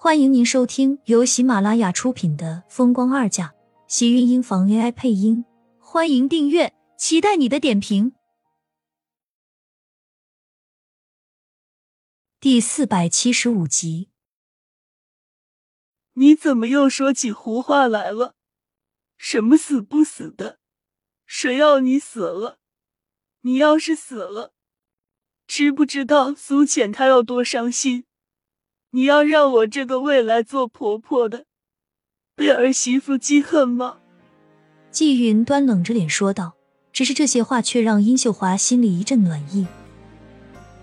欢迎您收听由喜马拉雅出品的《风光二嫁》，喜运音房 AI 配音。欢迎订阅，期待你的点评。第四百七十五集，你怎么又说起胡话来了？什么死不死的？谁要你死了？你要是死了，知不知道苏浅她要多伤心？你要让我这个未来做婆婆的被儿媳妇记恨吗？季云端冷着脸说道。只是这些话却让殷秀华心里一阵暖意。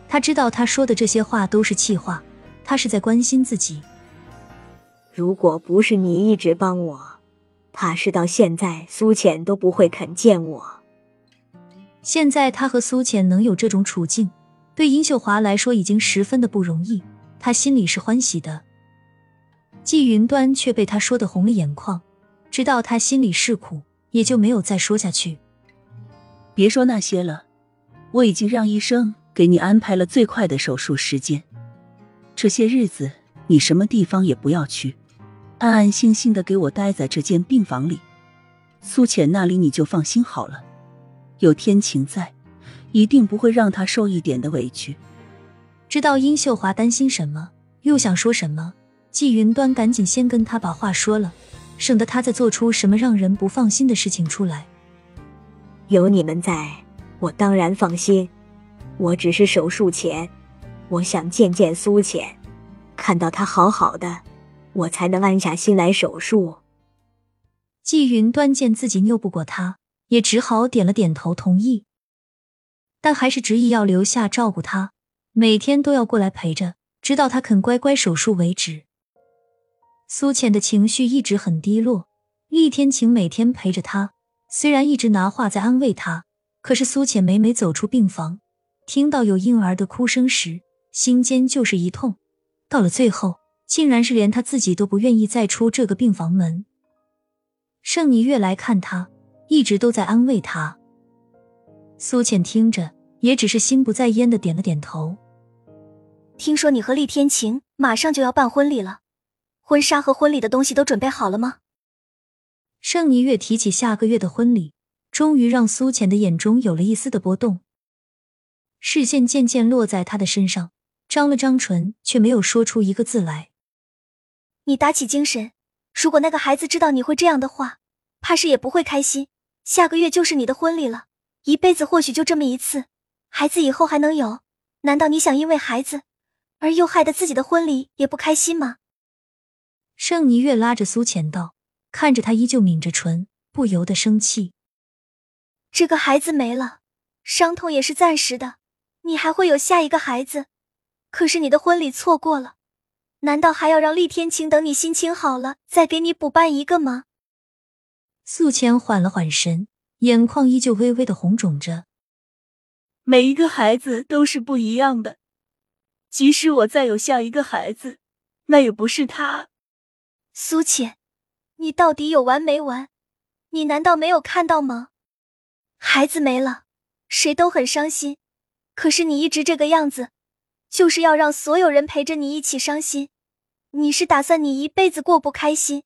他知道他说的这些话都是气话，他是在关心自己。如果不是你一直帮我，怕是到现在苏浅都不会肯见我。现在他和苏浅能有这种处境，对殷秀华来说已经十分的不容易。他心里是欢喜的，季云端却被他说的红了眼眶，知道他心里是苦，也就没有再说下去。别说那些了，我已经让医生给你安排了最快的手术时间。这些日子你什么地方也不要去，安安心心的给我待在这间病房里。苏浅那里你就放心好了，有天晴在，一定不会让她受一点的委屈。知道殷秀华担心什么，又想说什么，季云端赶紧先跟他把话说了，省得他再做出什么让人不放心的事情出来。有你们在，我当然放心。我只是手术前，我想见见苏浅，看到她好好的，我才能安下心来手术。季云端见自己拗不过他，也只好点了点头同意，但还是执意要留下照顾他。每天都要过来陪着，直到他肯乖乖手术为止。苏浅的情绪一直很低落，厉天晴每天陪着他，虽然一直拿话在安慰他，可是苏浅每每走出病房，听到有婴儿的哭声时，心间就是一痛。到了最后，竟然是连他自己都不愿意再出这个病房门。盛霓月来看他，一直都在安慰他。苏浅听着，也只是心不在焉的点了点头。听说你和厉天晴马上就要办婚礼了，婚纱和婚礼的东西都准备好了吗？盛霓月提起下个月的婚礼，终于让苏浅的眼中有了一丝的波动，视线渐渐落在他的身上，张了张唇，却没有说出一个字来。你打起精神，如果那个孩子知道你会这样的话，怕是也不会开心。下个月就是你的婚礼了，一辈子或许就这么一次，孩子以后还能有？难道你想因为孩子？而又害得自己的婚礼也不开心吗？盛霓月拉着苏浅道，看着他依旧抿着唇，不由得生气。这个孩子没了，伤痛也是暂时的，你还会有下一个孩子。可是你的婚礼错过了，难道还要让厉天晴等你心情好了再给你补办一个吗？素浅缓了缓神，眼眶依旧微微的红肿着。每一个孩子都是不一样的。即使我再有下一个孩子，那也不是他。苏浅，你到底有完没完？你难道没有看到吗？孩子没了，谁都很伤心。可是你一直这个样子，就是要让所有人陪着你一起伤心。你是打算你一辈子过不开心，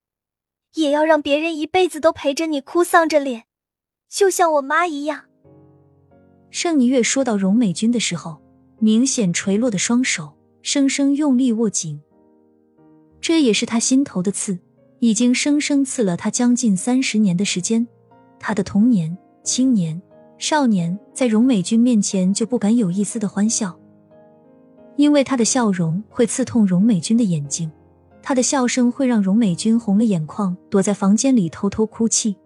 也要让别人一辈子都陪着你哭丧着脸，就像我妈一样。盛霓月说到荣美君的时候。明显垂落的双手，生生用力握紧。这也是他心头的刺，已经生生刺了他将近三十年的时间。他的童年、青年、少年，在荣美君面前就不敢有一丝的欢笑，因为他的笑容会刺痛荣美君的眼睛，他的笑声会让荣美君红了眼眶，躲在房间里偷偷哭泣。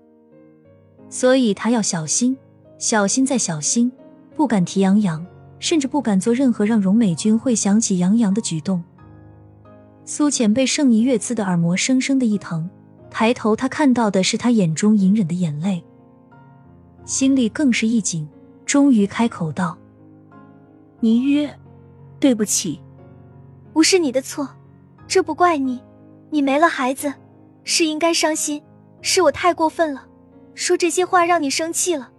所以他要小心，小心再小心，不敢提杨洋。甚至不敢做任何让荣美君会想起杨洋的举动。苏浅被盛一月刺的耳膜生生的一疼，抬头，他看到的是他眼中隐忍的眼泪，心里更是一紧，终于开口道：“霓月，对不起，不是你的错，这不怪你，你没了孩子，是应该伤心，是我太过分了，说这些话让你生气了。”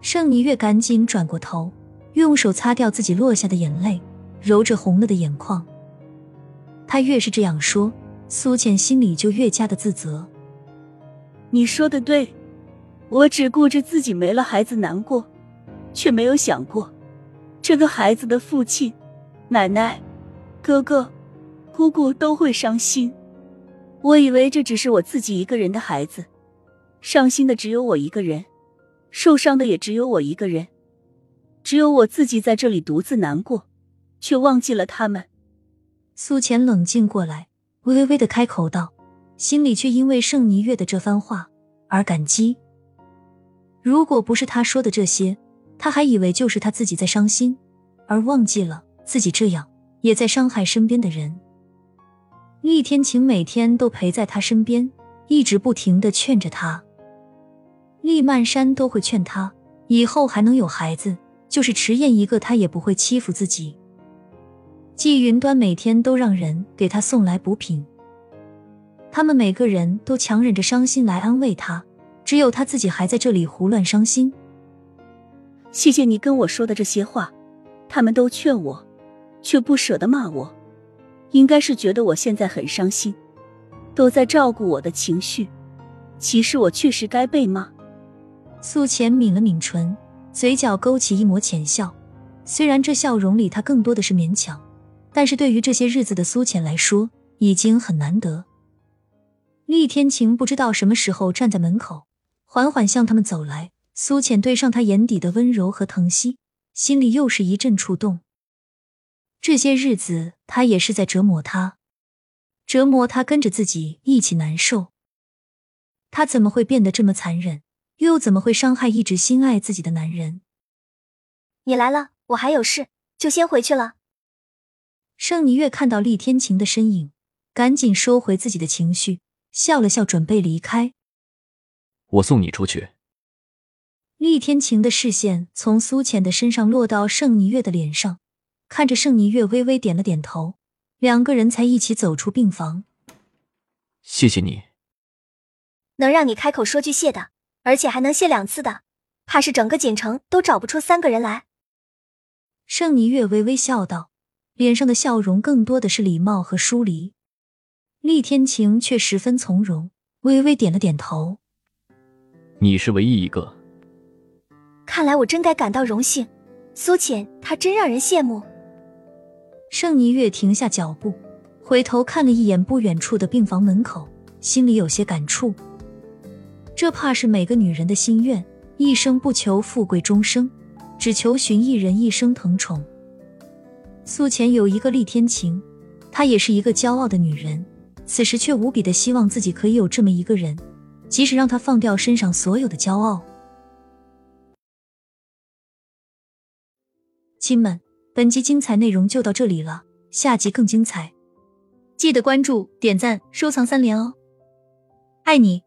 盛一月赶紧转过头。用手擦掉自己落下的眼泪，揉着红了的眼眶。他越是这样说，苏浅心里就越加的自责。你说的对，我只顾着自己没了孩子难过，却没有想过这个孩子的父亲、奶奶、哥哥、姑姑都会伤心。我以为这只是我自己一个人的孩子，伤心的只有我一个人，受伤的也只有我一个人，只有我自己在这里独自难过，却忘记了他们。苏浅冷静过来，微微的开口道，心里却因为盛霓月的这番话而感激。如果不是他说的这些，他还以为就是他自己在伤心，而忘记了自己这样也在伤害身边的人。厉天晴每天都陪在他身边，一直不停的劝着他。厉曼山都会劝他，以后还能有孩子，就是迟燕一个，他也不会欺负自己。季云端每天都让人给他送来补品，他们每个人都强忍着伤心来安慰他，只有他自己还在这里胡乱伤心。谢谢你跟我说的这些话，他们都劝我，却不舍得骂我。应该是觉得我现在很伤心，都在照顾我的情绪。其实我确实该被骂。苏浅抿了抿唇，嘴角勾起一抹浅笑。虽然这笑容里他更多的是勉强，但是对于这些日子的苏浅来说，已经很难得。厉天晴不知道什么时候站在门口，缓缓向他们走来。苏浅对上他眼底的温柔和疼惜，心里又是一阵触动。这些日子，他也是在折磨他，折磨他跟着自己一起难受。他怎么会变得这么残忍？又怎么会伤害一直心爱自己的男人？你来了，我还有事，就先回去了。盛霓月看到厉天晴的身影，赶紧收回自己的情绪，笑了笑，准备离开。我送你出去。厉天晴的视线从苏浅的身上落到盛霓月的脸上。看着盛霓月微微点了点头，两个人才一起走出病房。谢谢你，能让你开口说句谢的，而且还能谢两次的，怕是整个锦城都找不出三个人来。盛霓月微微笑道，脸上的笑容更多的是礼貌和疏离。厉天晴却十分从容，微微点了点头。你是唯一一个，看来我真该感到荣幸。苏浅，她真让人羡慕。盛霓月停下脚步，回头看了一眼不远处的病房门口，心里有些感触。这怕是每个女人的心愿：一生不求富贵终生，只求寻一人一生疼宠。苏浅有一个厉天晴，她也是一个骄傲的女人，此时却无比的希望自己可以有这么一个人，即使让她放掉身上所有的骄傲。亲们。本集精彩内容就到这里了，下集更精彩，记得关注、点赞、收藏三连哦，爱你！